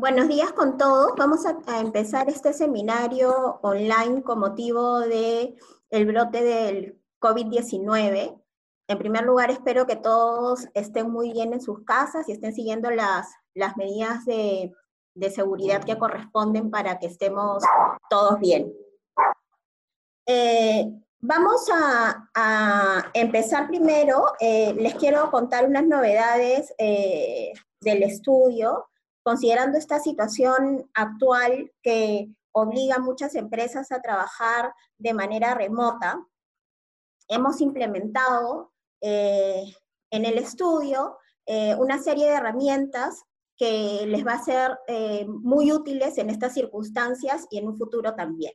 Buenos días con todos. Vamos a, empezar este seminario online con motivo del el brote del COVID-19. En primer lugar, espero que todos estén muy bien en sus casas y estén siguiendo las, las medidas de, de seguridad que corresponden para que estemos todos bien. Eh, vamos a, empezar primero. Eh, les quiero contar unas novedades eh, del estudio considerando esta situación actual que obliga a muchas empresas a trabajar de manera remota, hemos implementado eh, en el estudio eh, una serie de herramientas que les va a ser eh, muy útiles en estas circunstancias y en un futuro también.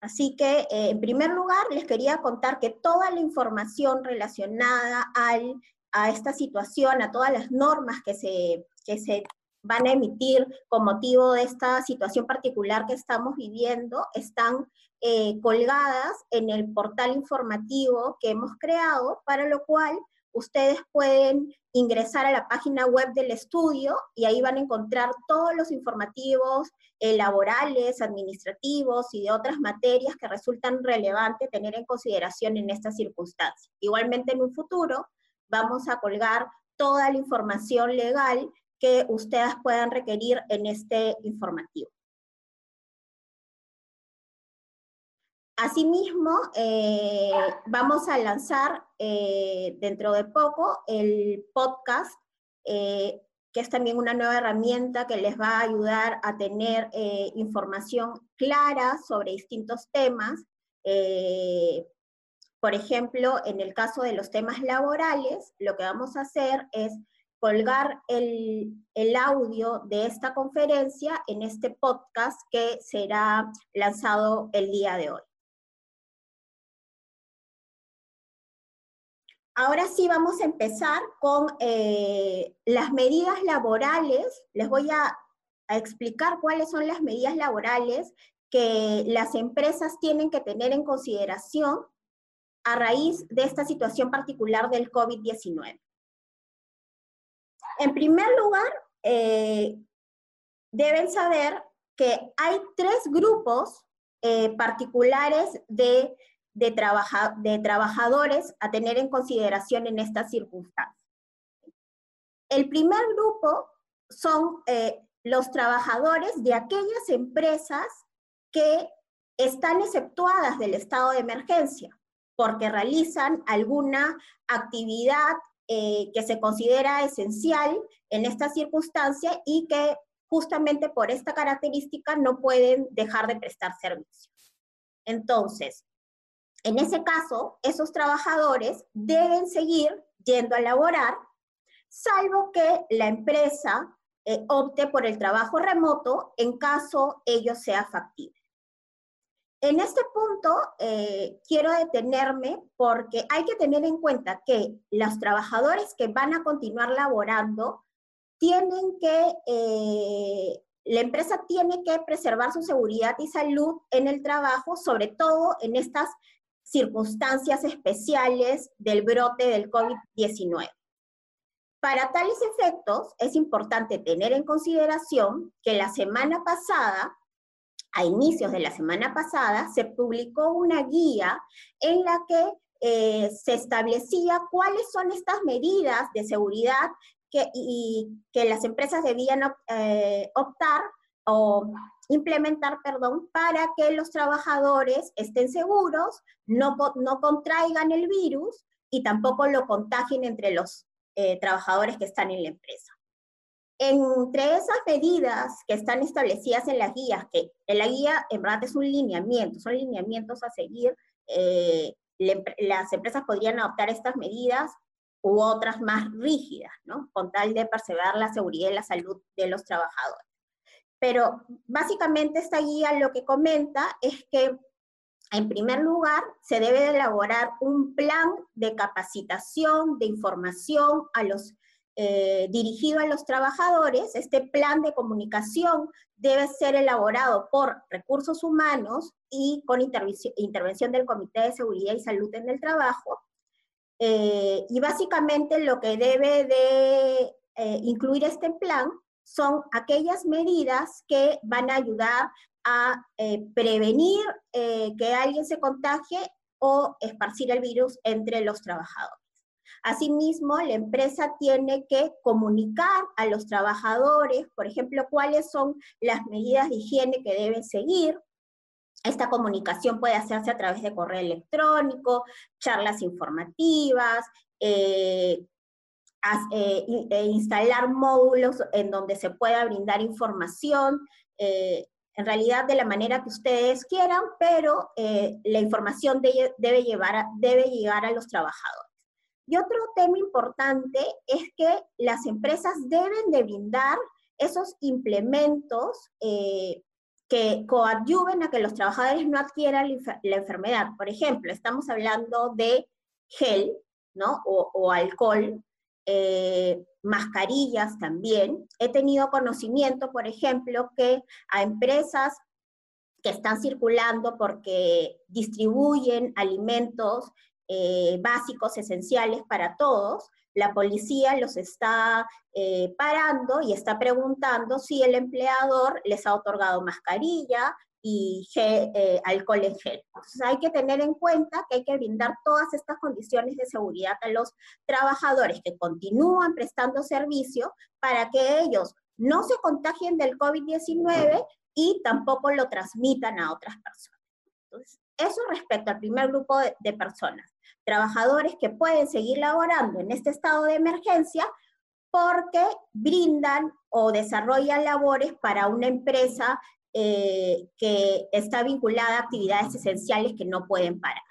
Así que, en primer lugar, les quería contar que toda la información relacionada al, a esta situación, a todas las normas que se, que se van a emitir con motivo de esta situación particular que estamos viviendo están eh, colgadas en el portal informativo que hemos creado, para lo cual ustedes pueden ingresar a la página web del estudio y ahí van a encontrar todos los informativos eh, laborales, administrativos y de otras materias que resultan relevantes tener en consideración en estas circunstancias. Igualmente en un futuro vamos a colgar toda la información legal que ustedes puedan requerir en este informativo. Asimismo, eh, vamos a lanzar eh, dentro de poco el podcast, eh, que es también una nueva herramienta que les va a ayudar a tener información clara sobre distintos temas. por ejemplo, en el caso de los temas laborales, lo que vamos a hacer es colgar el, audio de esta conferencia en este podcast que será lanzado el día de hoy. Ahora sí vamos a empezar con eh, las medidas laborales. Les voy a, a explicar cuáles son las medidas laborales que las empresas tienen que tener en consideración a raíz de esta situación particular del COVID-19. En primer lugar, eh, deben saber que hay tres grupos eh, particulares de, de, trabajadores a tener en consideración en estas circunstancias. El primer grupo son eh, los trabajadores de aquellas empresas que están exceptuadas del estado de emergencia porque realizan alguna actividad eh, que se considera esencial en esta circunstancia y que justamente por esta característica no pueden dejar de prestar servicio. Entonces, en ese caso, esos trabajadores deben seguir yendo a laborar, salvo que la empresa eh, opte por el trabajo remoto en caso ello sea factible. En este punto eh, quiero detenerme porque hay que tener en cuenta que los trabajadores que van a continuar laborando tienen que, eh, la empresa tiene que preservar su seguridad y salud en el trabajo, sobre todo en estas circunstancias especiales del brote del COVID-19. Para tales efectos, es importante tener en consideración que la semana pasada a inicios de la semana pasada, se publicó una guía en la que eh, se establecía cuáles son estas medidas de seguridad que, y, que las empresas debían eh, optar o implementar, perdón, para que los trabajadores estén seguros, no, no contraigan el virus y tampoco lo contagien entre los eh, trabajadores que están en la empresa. Entre esas medidas que están establecidas en las guías, que en la guía en verdad es un lineamiento, son lineamientos a seguir, eh, las empresas podrían adoptar estas medidas u otras más rígidas, ¿no? Con tal de perseverar la seguridad y la salud de los trabajadores. Pero básicamente esta guía lo que comenta es que en primer lugar, se debe elaborar un plan de capacitación, de información a los eh, dirigido a los trabajadores, este plan de comunicación debe ser elaborado por recursos humanos y con intervención del Comité de Seguridad y Salud en el Trabajo. Eh, y básicamente lo que debe de eh, incluir este plan son aquellas medidas que van a ayudar a prevenir que alguien se contagie o esparcir el virus entre los trabajadores. Asimismo, la empresa tiene que comunicar a los trabajadores, por ejemplo, cuáles son las medidas de higiene que deben seguir. Esta comunicación puede hacerse a través de correo electrónico, charlas informativas, eh, eh, e instalar módulos en donde se pueda brindar información, eh, en realidad de la manera que ustedes quieran, pero la información debe, llevar debe llegar a los trabajadores. Y otro tema importante es que las empresas deben de brindar esos implementos eh, que coadyuven a que los trabajadores no adquieran la enfermedad. Por ejemplo, estamos hablando de gel, ¿no? O, alcohol, eh, mascarillas también. He tenido conocimiento, por ejemplo, que a empresas que están circulando porque distribuyen alimentos eh, básicos, esenciales para todos, la policía los está eh, parando y está preguntando si el empleador les ha otorgado mascarilla y eh, alcohol en gel. Entonces hay que tener en cuenta que hay que brindar todas estas condiciones de seguridad a los trabajadores que continúan prestando servicio para que ellos no se contagien del COVID-19 y tampoco lo transmitan a otras personas. Entonces, eso respecto al primer grupo de personas trabajadores que pueden seguir laborando en este estado de emergencia porque brindan o desarrollan labores para una empresa eh, que está vinculada a actividades esenciales que no pueden parar.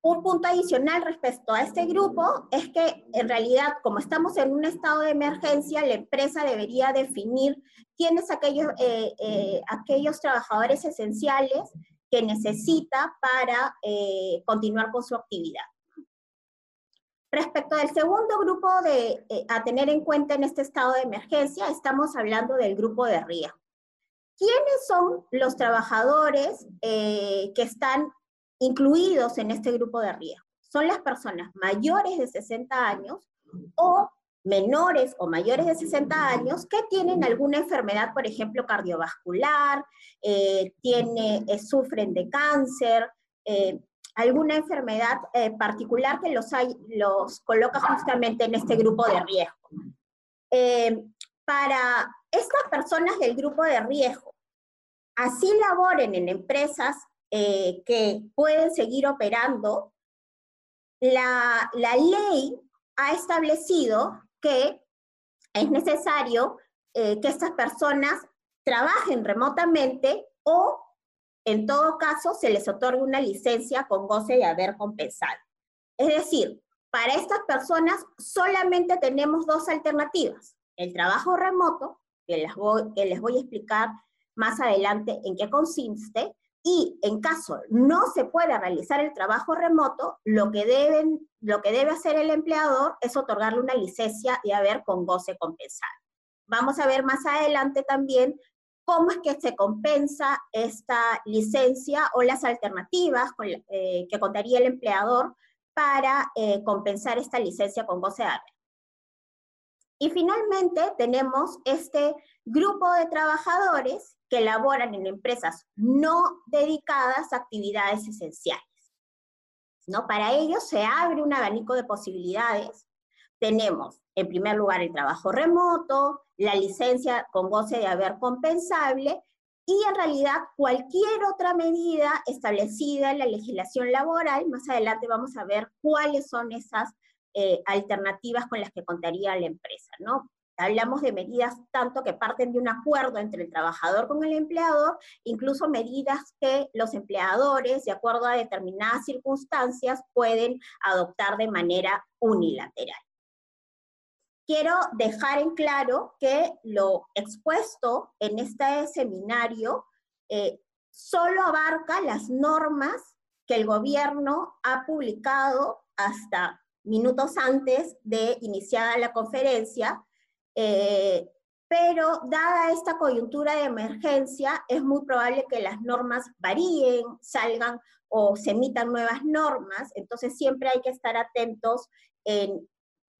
Un punto adicional respecto a este grupo es que en realidad, como estamos en un estado de emergencia, la empresa debería definir quiénes aquellos, eh, eh, aquellos trabajadores esenciales que necesita para eh, continuar con su actividad. Respecto del segundo grupo de, eh, a tener en cuenta en este estado de emergencia, estamos hablando del grupo de riesgo. ¿Quiénes son los trabajadores eh, que están incluidos en este grupo de riesgo? Son las personas mayores de 60 años o menores o mayores de 60 años que tienen alguna enfermedad, por ejemplo, cardiovascular, eh, tiene, eh, sufren de cáncer, eh, alguna enfermedad particular que los, coloca justamente en este grupo de riesgo. para estas personas del grupo de riesgo, así laboren en empresas que pueden seguir operando, la ley ha establecido que es necesario eh, que estas personas trabajen remotamente o, en todo caso, se les otorgue una licencia con goce de haber compensado. Es decir, para estas personas solamente tenemos dos alternativas. El trabajo remoto, que les voy, que les voy a explicar más adelante en qué consiste, y en caso no se pueda realizar el trabajo remoto, lo que, deben, lo que debe hacer el empleador es otorgarle una licencia y haber con goce compensado. Vamos a ver más adelante también cómo es que se compensa esta licencia o las alternativas eh, que contaría el empleador para eh, compensar esta licencia con goce de haber. Y finalmente tenemos este grupo de trabajadores que laboran en empresas no dedicadas a actividades esenciales. ¿no? Para ellos se abre un abanico de posibilidades. Tenemos, en primer lugar, el trabajo remoto, la licencia con goce de haber compensable y en realidad cualquier otra medida establecida en la legislación laboral. Más adelante vamos a ver cuáles son esas eh, alternativas con las que contaría la empresa, ¿no? Hablamos de medidas tanto que parten de un acuerdo entre el trabajador con el empleador, incluso medidas que los empleadores, de acuerdo a determinadas circunstancias, pueden adoptar de manera unilateral. Quiero dejar en claro que lo expuesto en este seminario eh, solo abarca las normas que el gobierno ha publicado hasta minutos antes de iniciada la conferencia, eh, pero dada esta coyuntura de emergencia, es muy probable que las normas varíen, salgan o se emitan nuevas normas, entonces siempre hay que estar atentos en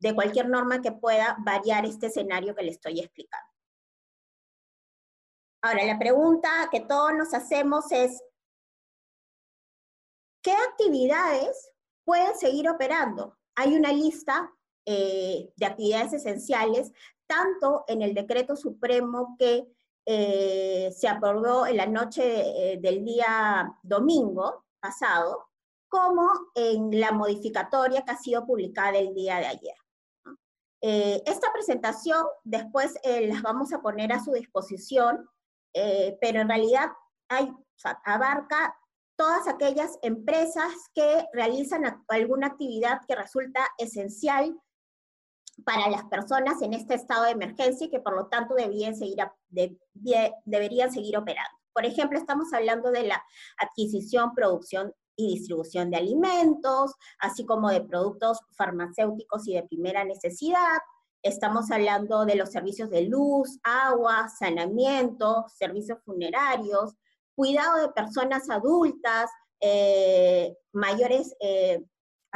de cualquier norma que pueda variar este escenario que le estoy explicando. Ahora, la pregunta que todos nos hacemos es, ¿qué actividades pueden seguir operando? Hay una lista eh, de actividades esenciales, tanto en el decreto supremo que eh, se aprobó en la noche eh, del día domingo pasado, como en la modificatoria que ha sido publicada el día de ayer. esta presentación después las vamos a poner a su disposición, pero en realidad abarca todas aquellas empresas que realizan alguna actividad que resulta esencial para las personas en este estado de emergencia y que por lo tanto deberían seguir, deberían seguir operando. Por ejemplo, estamos hablando de la adquisición, producción y distribución de alimentos, así como de productos farmacéuticos y de primera necesidad. Estamos hablando de los servicios de luz, agua, saneamiento, servicios funerarios, cuidado de personas adultas, eh, mayores, eh,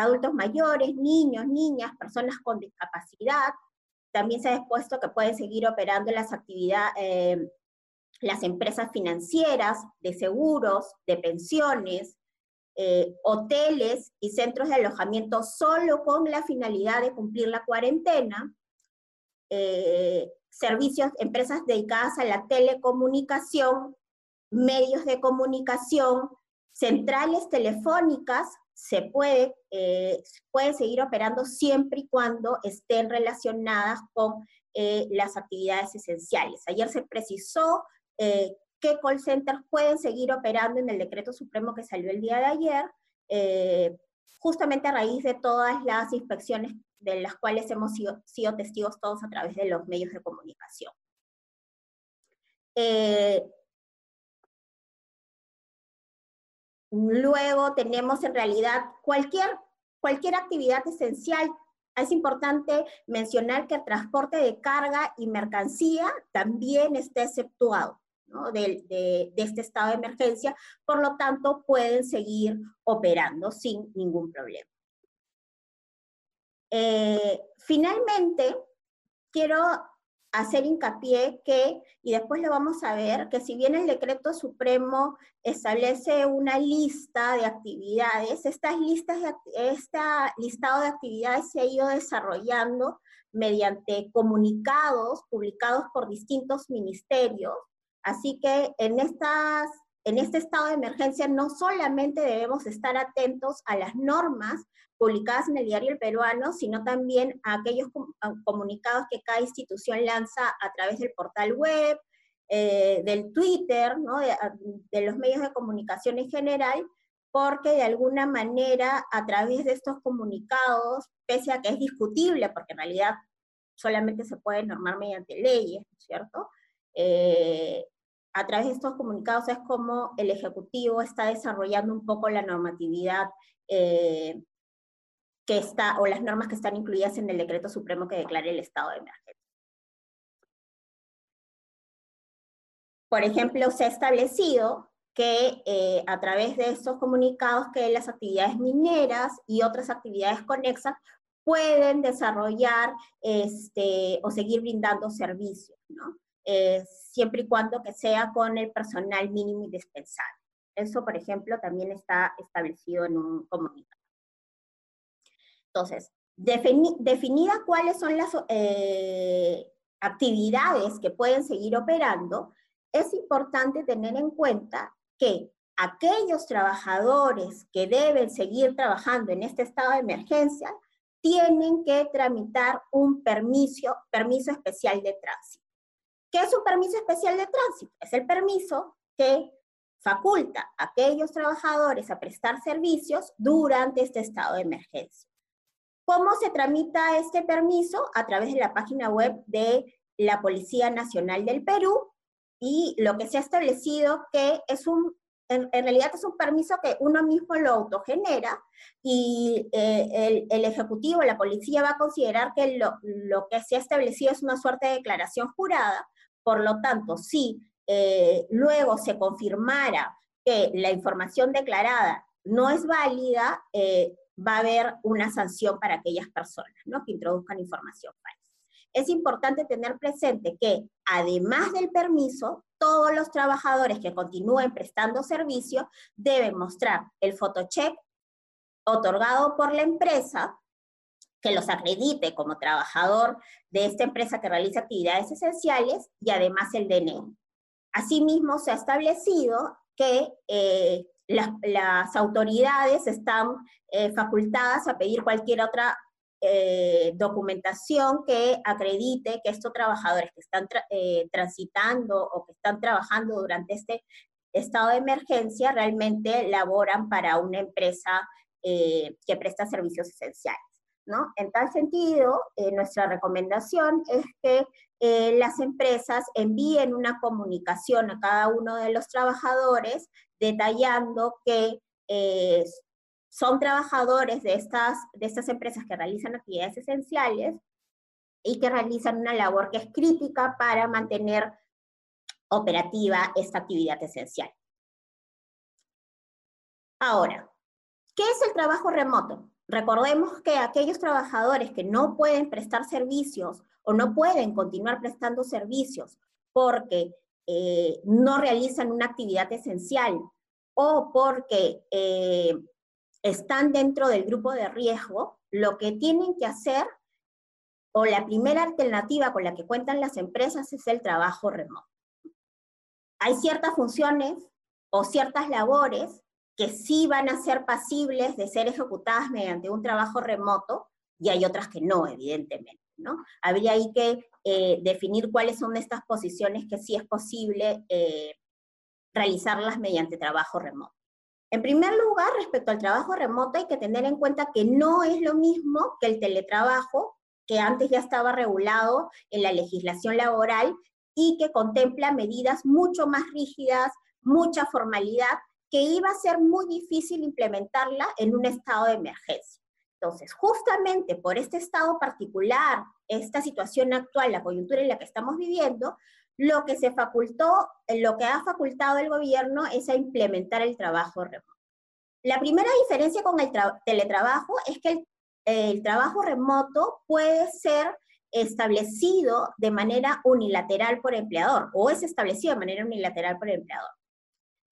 adultos mayores, niños, niñas, personas con discapacidad. También se ha expuesto que pueden seguir operando las actividades, eh, las empresas financieras, de seguros, de pensiones, eh, hoteles y centros de alojamiento solo con la finalidad de cumplir la cuarentena, eh, servicios, empresas dedicadas a la telecomunicación, medios de comunicación, centrales telefónicas se puede, eh, pueden seguir operando siempre y cuando estén relacionadas con eh, las actividades esenciales. Ayer se precisó eh, qué call centers pueden seguir operando en el decreto supremo que salió el día de ayer, eh, justamente a raíz de todas las inspecciones de las cuales hemos sido testigos todos a través de los medios de comunicación. Luego tenemos en realidad cualquier, cualquier actividad esencial. Es importante mencionar que el transporte de carga y mercancía también está exceptuado de, este estado de emergencia, por lo tanto pueden seguir operando sin ningún problema. Eh, finalmente, quiero hacer hincapié que, y después lo vamos a ver, que si bien el decreto supremo establece una lista de actividades, estas listas de, este listado de actividades se ha ido desarrollando mediante comunicados publicados por distintos ministerios, así que en estas en este estado de emergencia no solamente debemos estar atentos a las normas publicadas en el diario El Peruano, sino también a aquellos comunicados que cada institución lanza a través del portal web, eh, del Twitter, ¿no? de, los medios de comunicación en general, porque de alguna manera a través de estos comunicados, pese a que es discutible, porque en realidad solamente se puede normar mediante leyes, ¿cierto? Eh, a través de estos comunicados es como el Ejecutivo está desarrollando un poco la normatividad eh, que está, o las normas que están incluidas en el decreto supremo que declara el estado de emergencia. Por ejemplo, se ha establecido que eh, a través de estos comunicados que las actividades mineras y otras actividades conexas pueden desarrollar este, o seguir brindando servicios, ¿no? Eh, siempre y cuando que sea con el personal mínimo indispensable. Eso, por ejemplo, también está establecido en un comunicado. Entonces, definida cuáles son las eh, actividades que pueden seguir operando, es importante tener en cuenta que aquellos trabajadores que deben seguir trabajando en este estado de emergencia tienen que tramitar un permiso, permiso especial de tránsito. ¿Qué es un permiso especial de tránsito? Es el permiso que faculta a aquellos trabajadores a prestar servicios durante este estado de emergencia. ¿Cómo se tramita este permiso? A través de la página web de la Policía Nacional del Perú y lo que se ha establecido que es un, en, realidad es un permiso que uno mismo lo autogenera y eh, el, el, Ejecutivo, la policía va a considerar que lo, lo que se ha establecido es una suerte de declaración jurada por lo tanto, si eh, luego se confirmara que la información declarada no es válida, eh, va a haber una sanción para aquellas personas ¿no? que introduzcan información falsa. Es importante tener presente que además del permiso, todos los trabajadores que continúen prestando servicio deben mostrar el photocheck otorgado por la empresa que los acredite como trabajador de esta empresa que realiza actividades esenciales y además el DNI. Asimismo, se ha establecido que eh, las, autoridades están eh, facultadas a pedir cualquier otra eh, documentación que acredite que estos trabajadores que están transitando o que están trabajando durante este estado de emergencia realmente laboran para una empresa que presta servicios esenciales. En tal sentido, eh, nuestra recomendación es que eh, las empresas envíen una comunicación a cada uno de los trabajadores detallando que eh, son trabajadores de estas, de estas empresas que realizan actividades esenciales y que realizan una labor que es crítica para mantener operativa esta actividad esencial. Ahora, ¿qué es el trabajo remoto? Recordemos que aquellos trabajadores que no pueden prestar servicios o no pueden continuar prestando servicios porque eh, no realizan una actividad esencial o porque eh, están dentro del grupo de riesgo, lo que tienen que hacer o la primera alternativa con la que cuentan las empresas es el trabajo remoto. Hay ciertas funciones o ciertas labores que sí van a ser pasibles de ser ejecutadas mediante un trabajo remoto y hay otras que no, evidentemente, ¿no? Habría ahí que eh, definir cuáles son estas posiciones que sí es posible eh, realizarlas mediante trabajo remoto. En primer lugar, respecto al trabajo remoto, hay que tener en cuenta que no es lo mismo que el teletrabajo, que antes ya estaba regulado en la legislación laboral y que contempla medidas mucho más rígidas, mucha formalidad que iba a ser muy difícil implementarla en un estado de emergencia. Entonces, justamente por este estado particular, esta situación actual, la coyuntura en la que estamos viviendo, lo que se facultó, lo que ha facultado el gobierno es a implementar el trabajo remoto. La primera diferencia con el teletrabajo es que el, el trabajo remoto puede ser establecido de manera unilateral por empleador o es establecido de manera unilateral por empleador.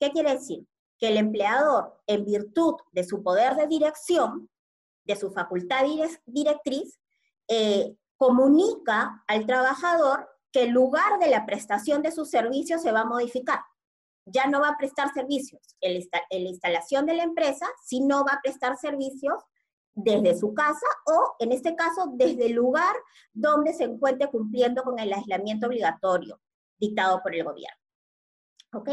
¿Qué quiere decir? Que el empleador, en virtud de su poder de dirección, de su facultad directriz, eh, comunica al trabajador que el lugar de la prestación de sus servicios se va a modificar. Ya no va a prestar servicios en la instalación de la empresa, sino va a prestar servicios desde su casa o, en este caso, desde el lugar donde se encuentre cumpliendo con el aislamiento obligatorio dictado por el gobierno. ¿Ok?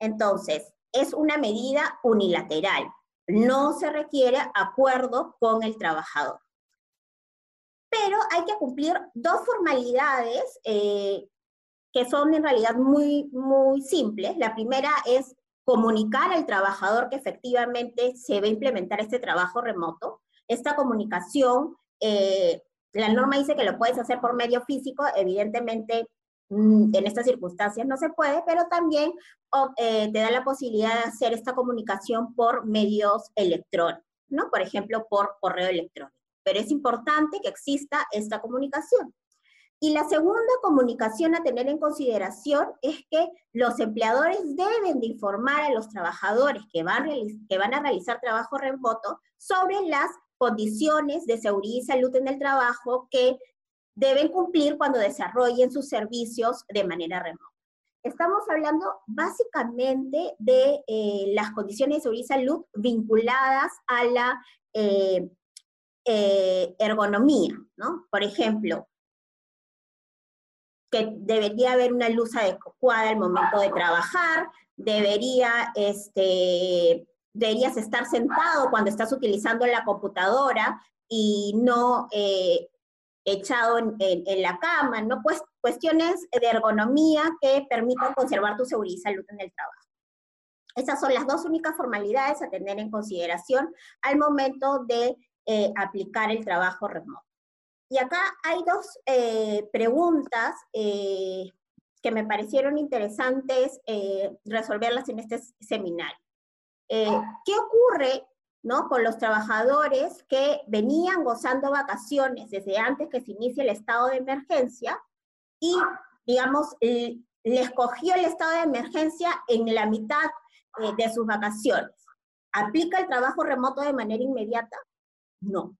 Entonces, es una medida unilateral. No se requiere acuerdo con el trabajador. Pero hay que cumplir dos formalidades eh, que son en realidad muy, muy simples. La primera es comunicar al trabajador que efectivamente se va a implementar este trabajo remoto. Esta comunicación, eh, la norma dice que lo puedes hacer por medio físico, evidentemente en estas circunstancias no se puede, pero también eh, te da la posibilidad de hacer esta comunicación por medios electrónicos, ¿no? Por ejemplo, por correo electrónico. Pero es importante que exista esta comunicación. Y la segunda comunicación a tener en consideración es que los empleadores deben de informar a los trabajadores que van, que van a realizar trabajo remoto sobre las condiciones de seguridad y salud en el trabajo que deben cumplir cuando desarrollen sus servicios de manera remota. Estamos hablando básicamente de eh, las condiciones de seguridad y salud vinculadas a la eh, eh, ergonomía, ¿no? Por ejemplo, que debería haber una luz adecuada al momento de trabajar, debería, este, deberías estar sentado cuando estás utilizando la computadora y no echado en, la cama, ¿no? Pues cuestiones de ergonomía que permitan conservar tu seguridad y salud en el trabajo. Esas son las dos únicas formalidades a tener en consideración al momento de eh, aplicar el trabajo remoto. Y acá hay dos eh, preguntas eh, que me parecieron interesantes resolverlas en este seminario. ¿Qué ocurre ¿no? Con los trabajadores que venían gozando vacaciones desde antes que se inicie el estado de emergencia y, digamos, les cogió el estado de emergencia en la mitad eh, de sus vacaciones. ¿Aplica el trabajo remoto de manera inmediata? No.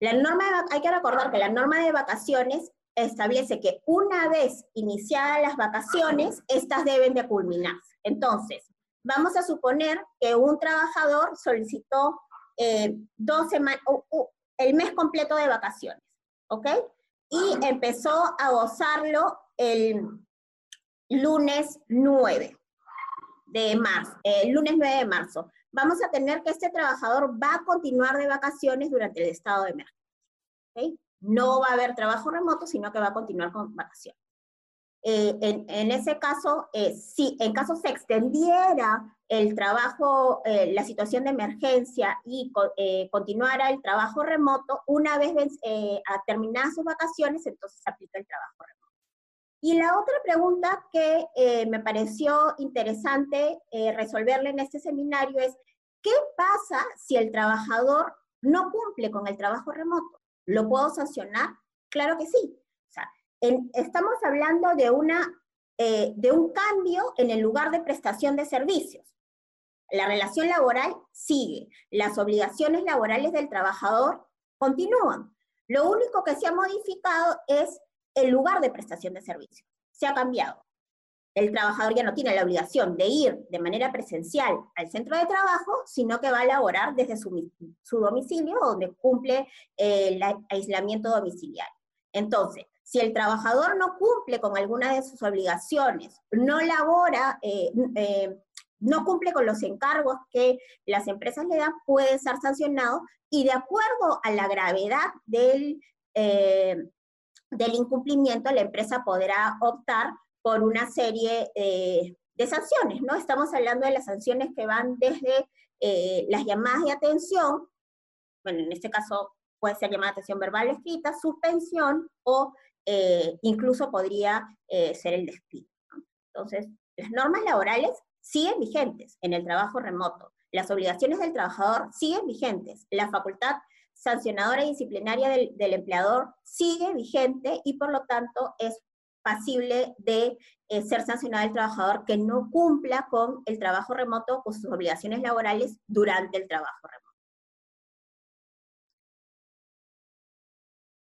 La norma, hay que recordar que la norma de vacaciones establece que una vez iniciadas las vacaciones, estas deben de culminarse. Entonces, vamos a suponer que un trabajador solicitó eh, dos semanas, el mes completo de vacaciones, ¿ok? Y empezó a gozarlo el lunes 9 de marzo, lunes 9 de marzo. Vamos a tener que este trabajador va a continuar de vacaciones durante el estado de emergencia. ¿okay? No va a haber trabajo remoto, sino que va a continuar con vacaciones. Eh, en, ese caso, eh, si en caso se extendiera el trabajo, eh, la situación de emergencia y continuara el trabajo remoto, una vez a terminar sus vacaciones, entonces se aplica el trabajo remoto. Y la otra pregunta que me pareció interesante resolverle en este seminario es, ¿qué pasa si el trabajador no cumple con el trabajo remoto? ¿Lo puedo sancionar? Claro que sí estamos hablando de, una, eh, de un cambio en el lugar de prestación de servicios. La relación laboral sigue, las obligaciones laborales del trabajador continúan. Lo único que se ha modificado es el lugar de prestación de servicios. Se ha cambiado. El trabajador ya no tiene la obligación de ir de manera presencial al centro de trabajo, sino que va a laborar desde su, domicilio, donde cumple eh, el aislamiento domiciliario. Entonces, si el trabajador no cumple con alguna de sus obligaciones, no labora, eh, eh, no cumple con los encargos que las empresas le dan, puede ser sancionado y de acuerdo a la gravedad del, eh, del incumplimiento, la empresa podrá optar por una serie de sanciones, ¿no? Estamos hablando de las sanciones que van desde las llamadas de atención, bueno, en este caso puede ser llamada de atención verbal escrita, suspensión o eh, incluso podría eh, ser el despido. Entonces, las normas laborales siguen vigentes en el trabajo remoto, las obligaciones del trabajador siguen vigentes, la facultad sancionadora y disciplinaria del, empleador sigue vigente y por lo tanto es pasible de eh, ser sancionado el trabajador que no cumpla con el trabajo remoto o sus obligaciones laborales durante el trabajo remoto.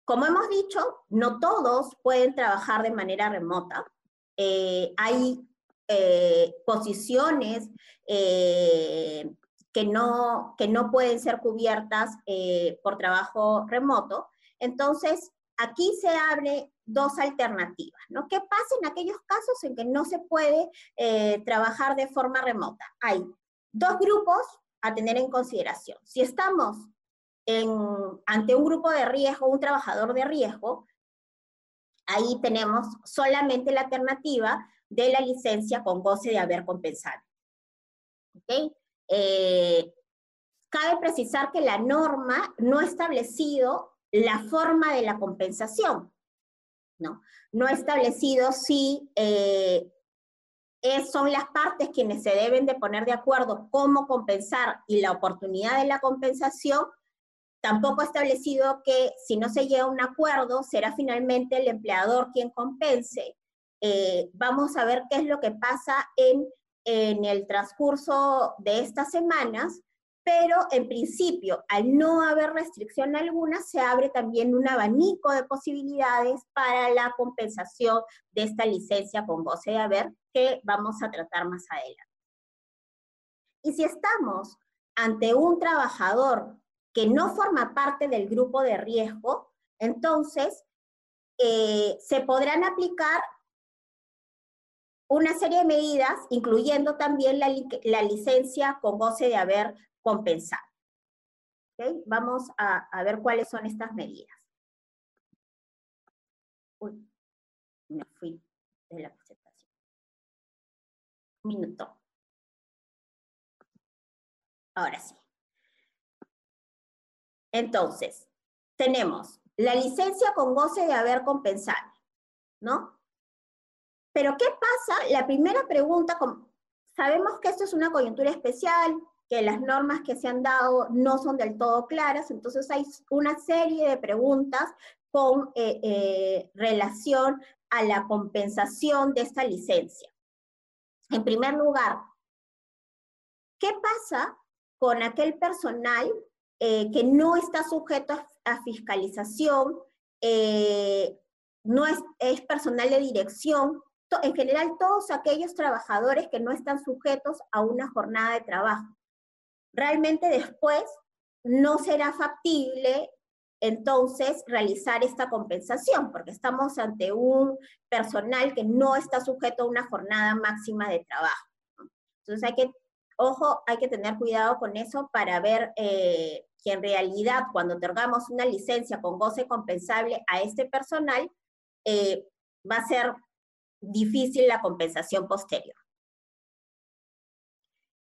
Como hemos dicho, no todos pueden trabajar de manera remota. Eh, hay eh, posiciones eh, que, no, que no pueden ser cubiertas por trabajo remoto. Entonces, aquí se abre dos alternativas, ¿no? ¿Qué pasa en aquellos casos en que no se puede trabajar de forma remota? Hay dos grupos a tener en consideración. Si estamos ante un grupo de riesgo, un trabajador de riesgo, ahí tenemos solamente la alternativa de la licencia con goce de haber compensado. Eh, cabe precisar que la norma no ha establecido la forma de la compensación, ¿no? No ha establecido si eh, son las partes quienes se deben de poner de acuerdo cómo compensar y la oportunidad de la compensación Tampoco ha establecido que si no se llega a un acuerdo, será finalmente el empleador quien compense. Eh, vamos a ver qué es lo que pasa en, en el transcurso de estas semanas, pero en principio, al no haber restricción alguna, se abre también un abanico de posibilidades para la compensación de esta licencia con goce de haber que vamos a tratar más adelante. Y si estamos ante un trabajador que no forma parte del grupo de riesgo, entonces eh, se podrán aplicar una serie de medidas, incluyendo también la, licencia con goce de haber compensado. Vamos a, a, ver cuáles son estas medidas. Uy, me fui de la presentación. Un minuto. Ahora sí. Entonces, tenemos la licencia con goce de haber compensado, ¿no? Pero ¿qué pasa? La primera pregunta, sabemos que esto es una coyuntura especial, que las normas que se han dado no son del todo claras, entonces hay una serie de preguntas con eh, eh, relación a la compensación de esta licencia. En primer lugar, ¿qué pasa con aquel personal eh, que no está sujeto a, fiscalización, no es, es personal de dirección, en general todos aquellos trabajadores que no están sujetos a una jornada de trabajo? realmente después no será factible entonces realizar esta compensación, porque estamos ante un personal que no está sujeto a una jornada máxima de trabajo. Entonces hay que, ojo, hay que tener cuidado con eso para ver eh, que en realidad cuando otorgamos una licencia con goce compensable a este personal, eh, va a ser difícil la compensación posterior.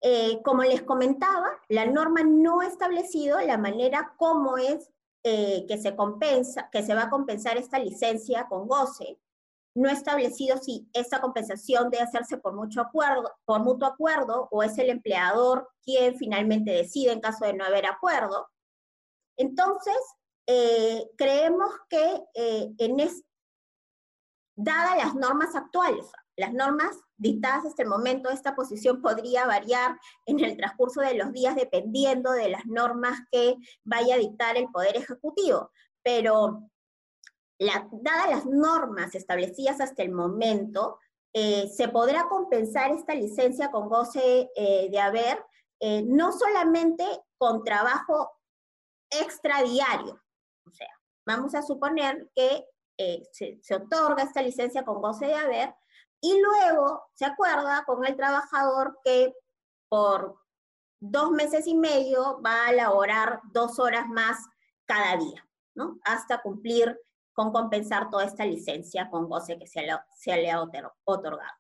Eh, como les comentaba, la norma no ha establecido la manera como es eh, que se compensa, que se va a compensar esta licencia con goce. No establecido si esta compensación debe hacerse por, mucho acuerdo, por mutuo acuerdo o es el empleador quien finalmente decide en caso de no haber acuerdo. Entonces, eh, creemos que en es, dadas las normas actuales, las normas dictadas hasta el momento, esta posición podría variar en el transcurso de los días dependiendo de las normas que vaya a dictar el Poder Ejecutivo. Pero dadas las normas establecidas hasta el momento, eh, se podrá compensar esta licencia con goce eh, de haber, eh, no solamente con trabajo extradiario, o sea, vamos a suponer que se, se otorga esta licencia con goce de haber, y luego se acuerda con el trabajador que por dos meses y medio va a laborar dos horas más cada día, ¿no? Hasta cumplir con compensar toda esta licencia con goce que se le, ha otorgado.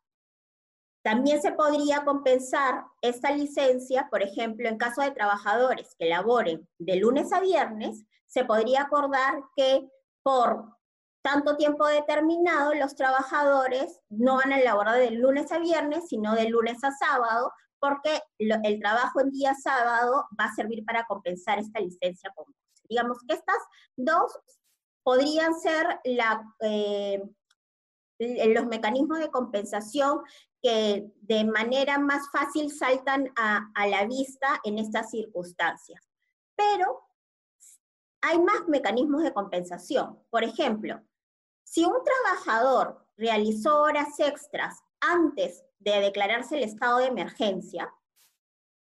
También se podría compensar esta licencia, por ejemplo, en caso de trabajadores que laboren de lunes a viernes, se podría acordar que por tanto tiempo determinado, los trabajadores no van a laborar de lunes a viernes, sino de lunes a sábado, porque el trabajo en día sábado va a servir para compensar esta licencia con Digamos que estas dos podrían ser eh, los mecanismos de compensación que de manera más fácil saltan a, a la vista en estas circunstancias. Pero hay más mecanismos de compensación. Por ejemplo, si un trabajador realizó horas extras antes de declararse el estado de emergencia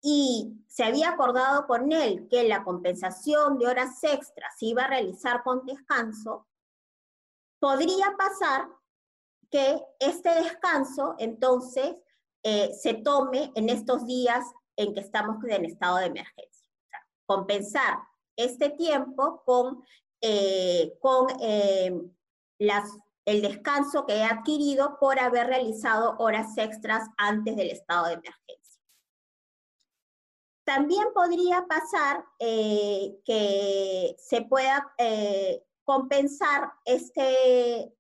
y se había acordado con él que la compensación de horas extras se iba a realizar con descanso, podría pasar que este descanso entonces eh, se tome en estos días en que estamos en estado de emergencia. compensar este tiempo con, eh, con eh, el descanso que he adquirido por haber realizado horas extras antes del estado de emergencia. También podría pasar eh, que se pueda eh, compensar este,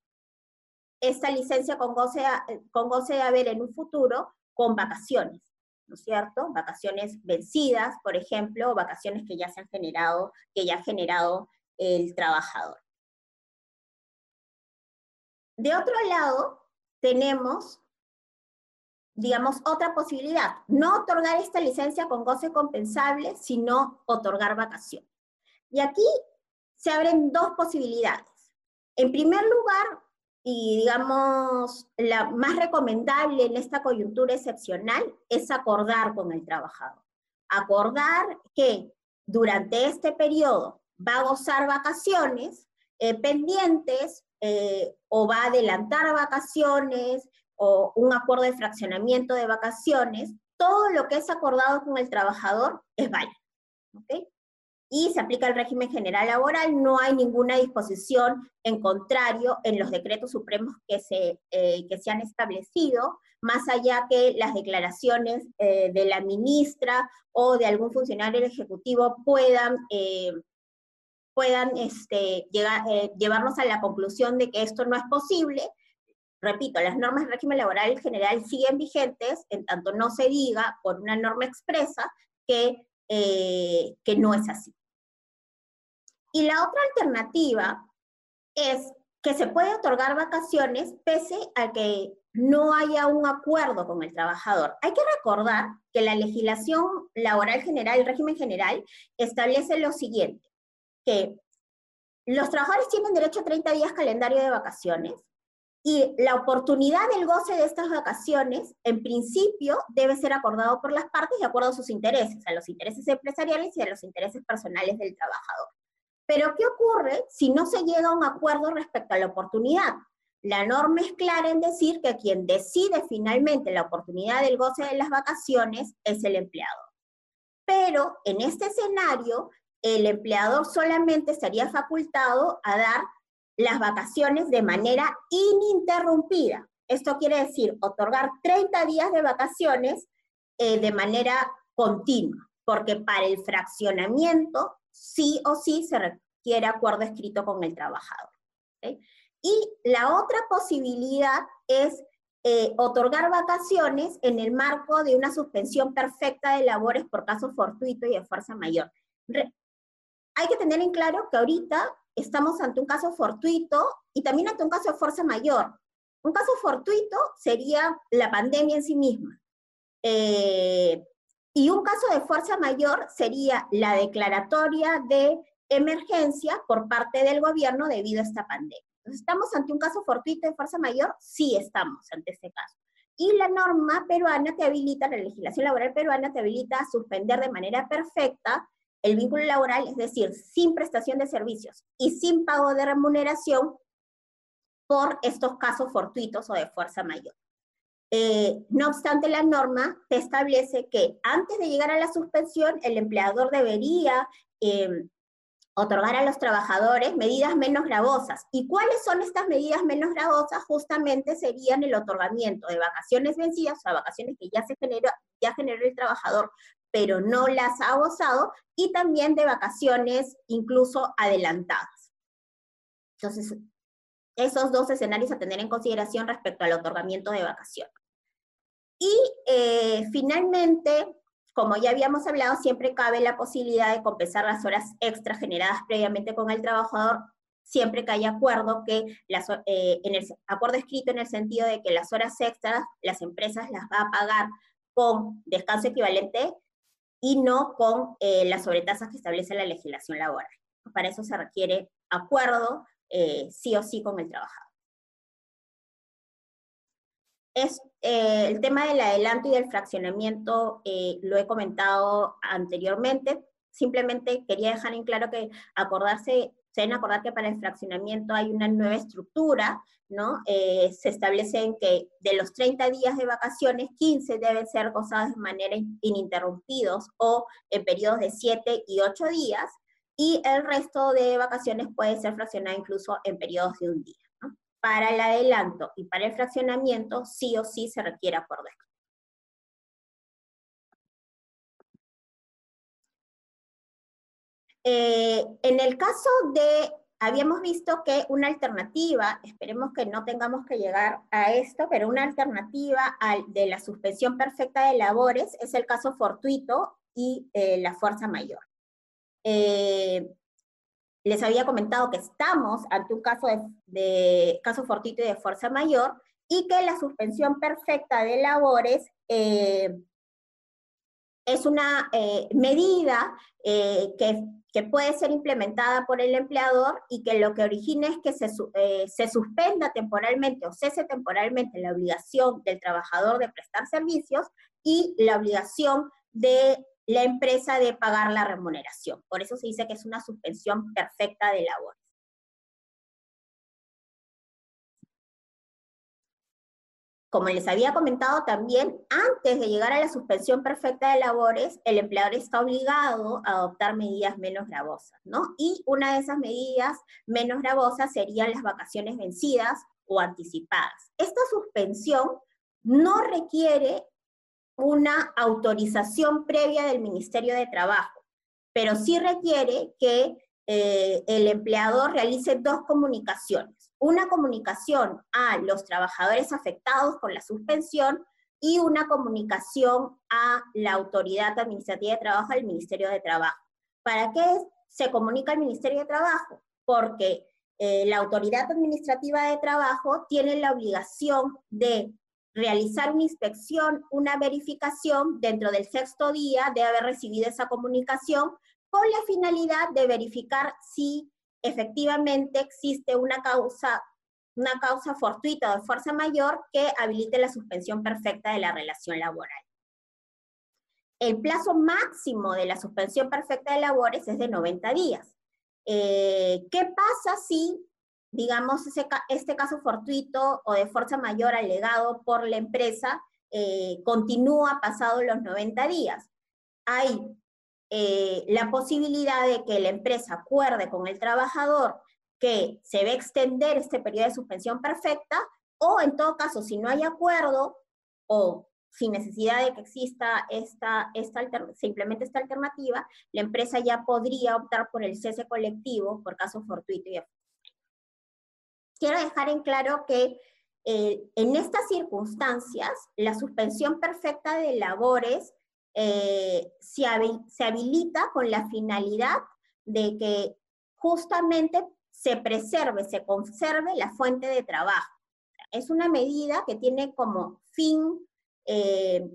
esta licencia con goce, con goce de haber en un futuro con vacaciones, ¿no es cierto? Vacaciones vencidas, por ejemplo, o vacaciones que ya se han generado, que ya ha generado el trabajador. De otro lado, tenemos, digamos, otra posibilidad, no otorgar esta licencia con goce compensable, sino otorgar vacaciones. Y aquí se abren dos posibilidades. En primer lugar, y digamos, la más recomendable en esta coyuntura excepcional es acordar con el trabajador. Acordar que durante este periodo va a gozar vacaciones eh, pendientes eh, o va a adelantar vacaciones o un acuerdo de fraccionamiento de vacaciones, todo lo que es acordado con el trabajador es válido. Y se aplica el régimen general laboral, no hay ninguna disposición en contrario en los decretos supremos que se, eh, que se han establecido, más allá que las declaraciones eh, de la ministra o de algún funcionario Ejecutivo puedan puedan este, llegar, eh, llevarnos a la conclusión de que esto no es posible. Repito, las normas del régimen laboral general siguen vigentes, en tanto no se diga por una norma expresa que, eh, que no es así. Y la otra alternativa es que se puede otorgar vacaciones pese a que no haya un acuerdo con el trabajador. Hay que recordar que la legislación laboral general, el régimen general, establece lo siguiente, que los trabajadores tienen derecho a 30 días calendario de vacaciones y la oportunidad del goce de estas vacaciones, en principio, debe ser acordado por las partes de acuerdo a sus intereses, a los intereses empresariales y a los intereses personales del trabajador. Pero, ¿qué ocurre si no se llega a un acuerdo respecto a la oportunidad? La norma es clara en decir que quien decide finalmente la oportunidad del goce de las vacaciones es el empleado. Pero en este escenario, el empleador solamente estaría facultado a dar las vacaciones de manera ininterrumpida. Esto quiere decir otorgar 30 días de vacaciones eh, de manera continua, porque para el fraccionamiento sí o sí se requiere acuerdo escrito con el trabajador. Y la otra posibilidad es eh, otorgar vacaciones en el marco de una suspensión perfecta de labores por caso fortuito y de fuerza mayor. hay que tener en claro que ahorita estamos ante un caso fortuito y también ante un caso de fuerza mayor. Un caso fortuito sería la pandemia en sí misma. Eh, y un caso de fuerza mayor sería la declaratoria de emergencia por parte del gobierno debido a esta pandemia. Entonces, ¿estamos ante un caso fortuito de fuerza mayor? Sí estamos ante este caso. Y la norma peruana te habilita, la legislación laboral peruana te habilita a suspender de manera perfecta el vínculo laboral, es decir, sin prestación de servicios y sin pago de remuneración por estos casos fortuitos o de fuerza mayor. Eh, no obstante, la norma establece que antes de llegar a la suspensión, el empleador debería em, otorgar a los trabajadores medidas menos gravosas. ¿Y cuáles son estas medidas menos gravosas? Justamente serían el otorgamiento de vacaciones vencidas, o sea, vacaciones que ya se generó, ya generó el trabajador pero no las ha gozado, y también de vacaciones incluso adelantadas. Entonces, esos dos escenarios a tener en consideración respecto al otorgamiento de vacaciones. Y eh, finalmente, como ya habíamos hablado, siempre cabe la posibilidad de compensar las horas extra generadas previamente con el trabajador, siempre que haya acuerdo que las, eh, en el acuerdo escrito en el sentido de que las horas extras las empresas las va a pagar con descanso equivalente y no con eh, las sobretasas que establece la legislación laboral. Para eso se requiere acuerdo eh, sí o sí con el trabajador. Es, eh, el tema del adelanto y del fraccionamiento lo he comentado anteriormente. Simplemente quería dejar en claro que acordarse se deben acordar que para el fraccionamiento hay una nueva estructura, ¿no? Eh, se establece que de los 30 días de vacaciones, 15 deben ser gozados de manera ininterrumpidos o en periodos de 7 y 8 días, y el resto de vacaciones puede ser fraccionado incluso en periodos de un día. Para el adelanto y para el fraccionamiento, sí o sí se requiere acuerdo Eh, en el caso de, habíamos visto que una alternativa, esperemos que no tengamos que llegar a esto, pero una alternativa al, de la suspensión perfecta de labores es el caso fortuito y eh, la fuerza mayor. Eh, les había comentado que estamos ante un caso de, caso fortuito y de fuerza mayor y que la suspensión perfecta de labores es una medida que que puede ser implementada por el empleador y que lo que origina es que se, eh, se, suspenda temporalmente o cese temporalmente la obligación del trabajador de prestar servicios y la obligación de la empresa de pagar la remuneración. Por eso se dice que es una suspensión perfecta de labor. Como les había comentado también, antes de llegar a la suspensión perfecta de labores, el empleador está obligado a adoptar medidas menos gravosas, ¿no? Y una de esas medidas menos gravosas serían las vacaciones vencidas o anticipadas. Esta suspensión no requiere una autorización previa del Ministerio de Trabajo, pero sí requiere que eh, el empleador realice dos comunicaciones. Una comunicación a los trabajadores afectados con la suspensión y una comunicación a la autoridad administrativa de trabajo, al Ministerio de Trabajo. ¿Para qué se comunica al Ministerio de Trabajo? Porque eh, la autoridad administrativa de trabajo tiene la obligación de realizar una inspección, una verificación dentro del sexto día de haber recibido esa comunicación con la finalidad de verificar si efectivamente existe una causa, una causa fortuita o de fuerza mayor que habilite la suspensión perfecta de la relación laboral. El plazo máximo de la suspensión perfecta de labores es de 90 días. Eh, ¿Qué pasa si, digamos, este caso fortuito o de fuerza mayor alegado por la empresa eh, continúa pasado los 90 días? Hay eh, la posibilidad de que la empresa acuerde con el trabajador que se va a extender este periodo de suspensión perfecta, o en todo caso, si no hay acuerdo o sin necesidad de que exista esta, esta simplemente esta alternativa, la empresa ya podría optar por el cese colectivo por caso fortuito Quiero dejar en claro que eh, en estas circunstancias, la suspensión perfecta de labores eh, se, habilita con la finalidad de que justamente se preserve, se conserve la fuente de trabajo. Es una medida que tiene como fin eh,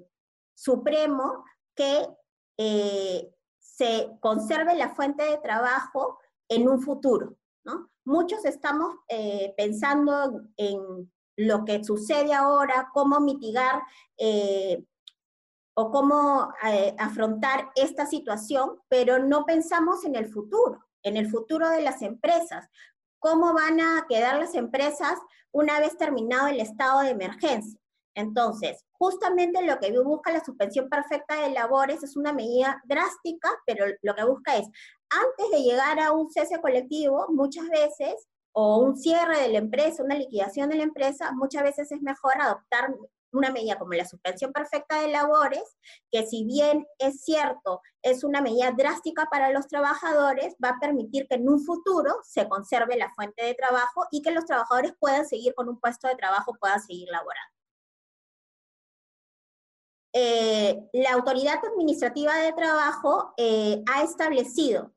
supremo que eh, se conserve la fuente de trabajo en un futuro. ¿no? Muchos estamos eh, pensando en lo que sucede ahora, cómo mitigar o cómo afrontar esta situación, pero no pensamos en el futuro, en el futuro de las empresas. ¿Cómo van a quedar las empresas una vez terminado el estado de emergencia? Entonces, justamente lo que busca la suspensión perfecta de labores es una medida drástica, pero lo que busca es, antes de llegar a un cese colectivo, muchas veces, o un cierre de la empresa, una liquidación de la empresa, muchas veces es mejor adoptar una medida como la suspensión perfecta de labores, que si bien es cierto, es una medida drástica para los trabajadores, va a permitir que en un futuro se conserve la fuente de trabajo y que los trabajadores puedan seguir con un puesto de trabajo, puedan seguir laborando. Eh, la Autoridad Administrativa de Trabajo eh, ha establecido,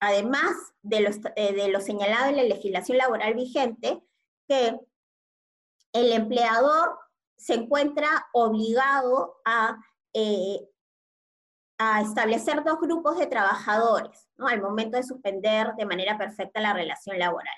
además eh, de lo, señalado en la legislación laboral vigente, que el empleador se encuentra obligado a, a establecer dos grupos de trabajadores al momento de suspender de manera perfecta la relación laboral.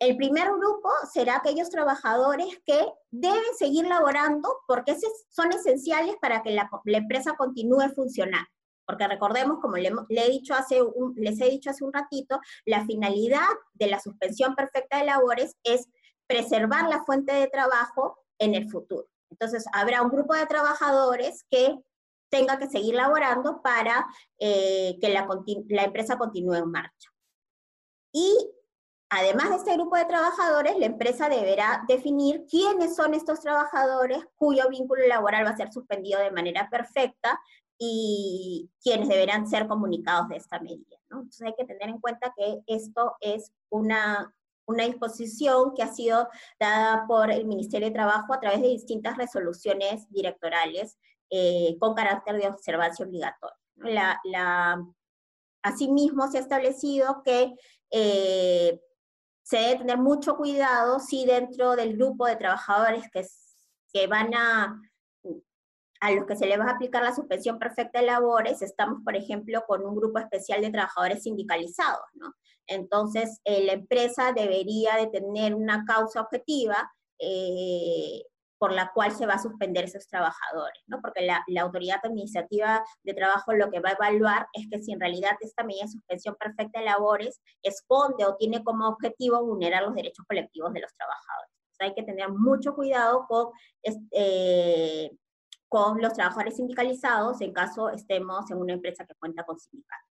El primer grupo será aquellos trabajadores que deben seguir laborando porque son esenciales para que la, empresa continúe funcionando. Porque recordemos, como le, he dicho hace les he dicho hace un ratito, la finalidad de la suspensión perfecta de labores es preservar la fuente de trabajo en el futuro. Entonces, habrá un grupo de trabajadores que tenga que seguir laborando para eh, que la, la empresa continúe en marcha. Y Además de este grupo de trabajadores, la empresa deberá definir quiénes son estos trabajadores cuyo vínculo laboral va a ser suspendido de manera perfecta y quienes deberán ser comunicados de esta medida. Entonces hay que tener en cuenta que esto es una, una disposición que ha sido dada por el Ministerio de Trabajo a través de distintas resoluciones directorales eh, con carácter de observancia obligatoria. La, la, asimismo, se ha establecido que eh, se debe tener mucho cuidado si dentro del grupo de trabajadores que, que van a, a los que se les va a aplicar la suspensión perfecta de labores, estamos, por ejemplo, con un grupo especial de trabajadores sindicalizados, ¿no? Entonces, eh, la empresa debería de tener una causa objetiva eh, por la cual se va a suspender esos trabajadores, ¿no? Porque la, autoridad administrativa de trabajo lo que va a evaluar es que si en realidad esta medida de suspensión perfecta de labores esconde o tiene como objetivo vulnerar los derechos colectivos de los trabajadores. hay que tener mucho cuidado con, eh, con los trabajadores sindicalizados en caso estemos en una empresa que cuenta con sindicatos.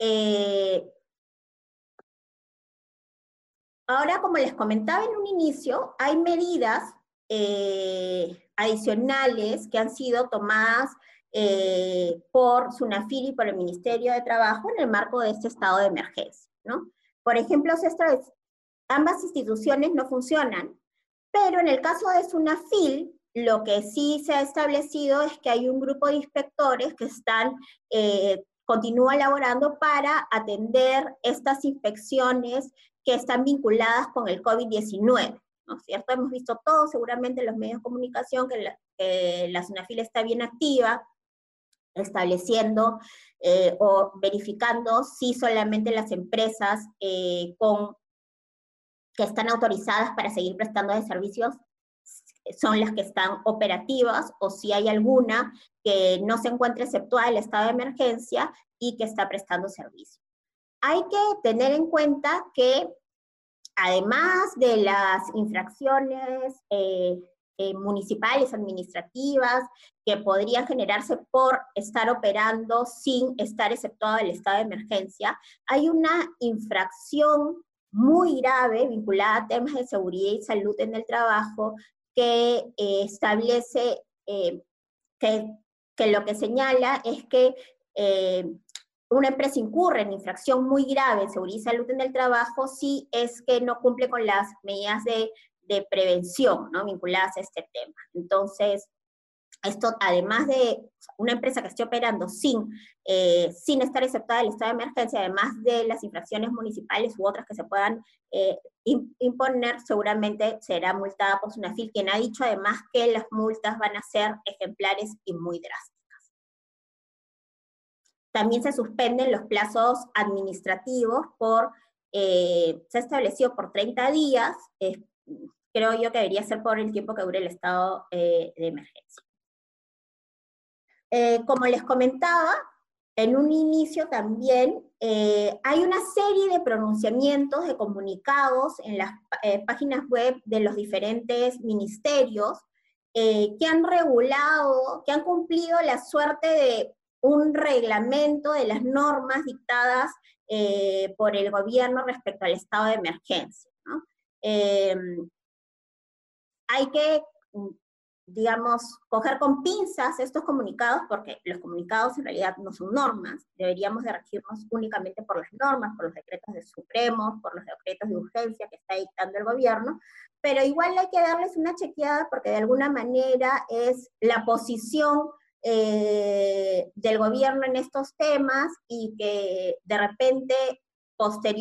Eh, Ahora, como les comentaba en un inicio, hay medidas eh, adicionales que han sido tomadas eh, por SUNAFIL y por el Ministerio de Trabajo en el marco de este estado de emergencia. ¿no? Por ejemplo, ambas instituciones no funcionan, Pero en el caso de Sunafil, lo que sí se ha establecido es que hay un grupo de inspectores que están, eh, continúa elaborando para atender estas inspecciones que están vinculadas con el COVID-19. ¿no es cierto? Hemos visto todos seguramente en los medios de comunicación que la, que la SUNAFIL está bien activa, estableciendo eh, o verificando si solamente las empresas eh, con, que están autorizadas para seguir prestando de servicios son las que están operativas o si hay alguna que no se encuentre exceptuada el estado de emergencia y que está prestando servicio. Hay que tener en cuenta que además de las infracciones eh, eh, municipales, administrativas, que podrían generarse por estar operando sin estar exceptuado el estado de emergencia, hay una infracción muy grave vinculada a temas de seguridad y salud en el trabajo que eh, establece eh, que, lo que señala es que una empresa incurre en infracción muy grave en seguridad y salud en el trabajo si es que no cumple con las medidas de de prevención, ¿no? Vinculadas a este tema. Entonces, esto, además de una empresa que esté operando sin, eh, sin estar aceptada del estado de emergencia, además de las infracciones municipales u otras que se puedan eh, imponer, seguramente será multada por SUNAFIL, quien ha dicho además que las multas van a ser ejemplares y muy drásticas. También se suspenden los plazos administrativos por, eh, se estableció por 30 días, creo yo que debería ser por el tiempo que dure el estado de emergencia. Eh, como les comentaba, en un inicio también eh, hay una serie de pronunciamientos, de comunicados en las páginas web de los diferentes ministerios que han regulado, que han cumplido la suerte de un reglamento de las normas dictadas por el gobierno respecto al estado de emergencia. hay que, digamos, coger con pinzas estos comunicados, porque los comunicados en realidad no son normas, deberíamos de regirnos únicamente por las normas, por los decretos de Supremo, por los decretos de urgencia que está dictando el gobierno, pero igual hay que darles una chequeada porque de alguna manera es la posición eh, del gobierno en estos temas y que de repente posterior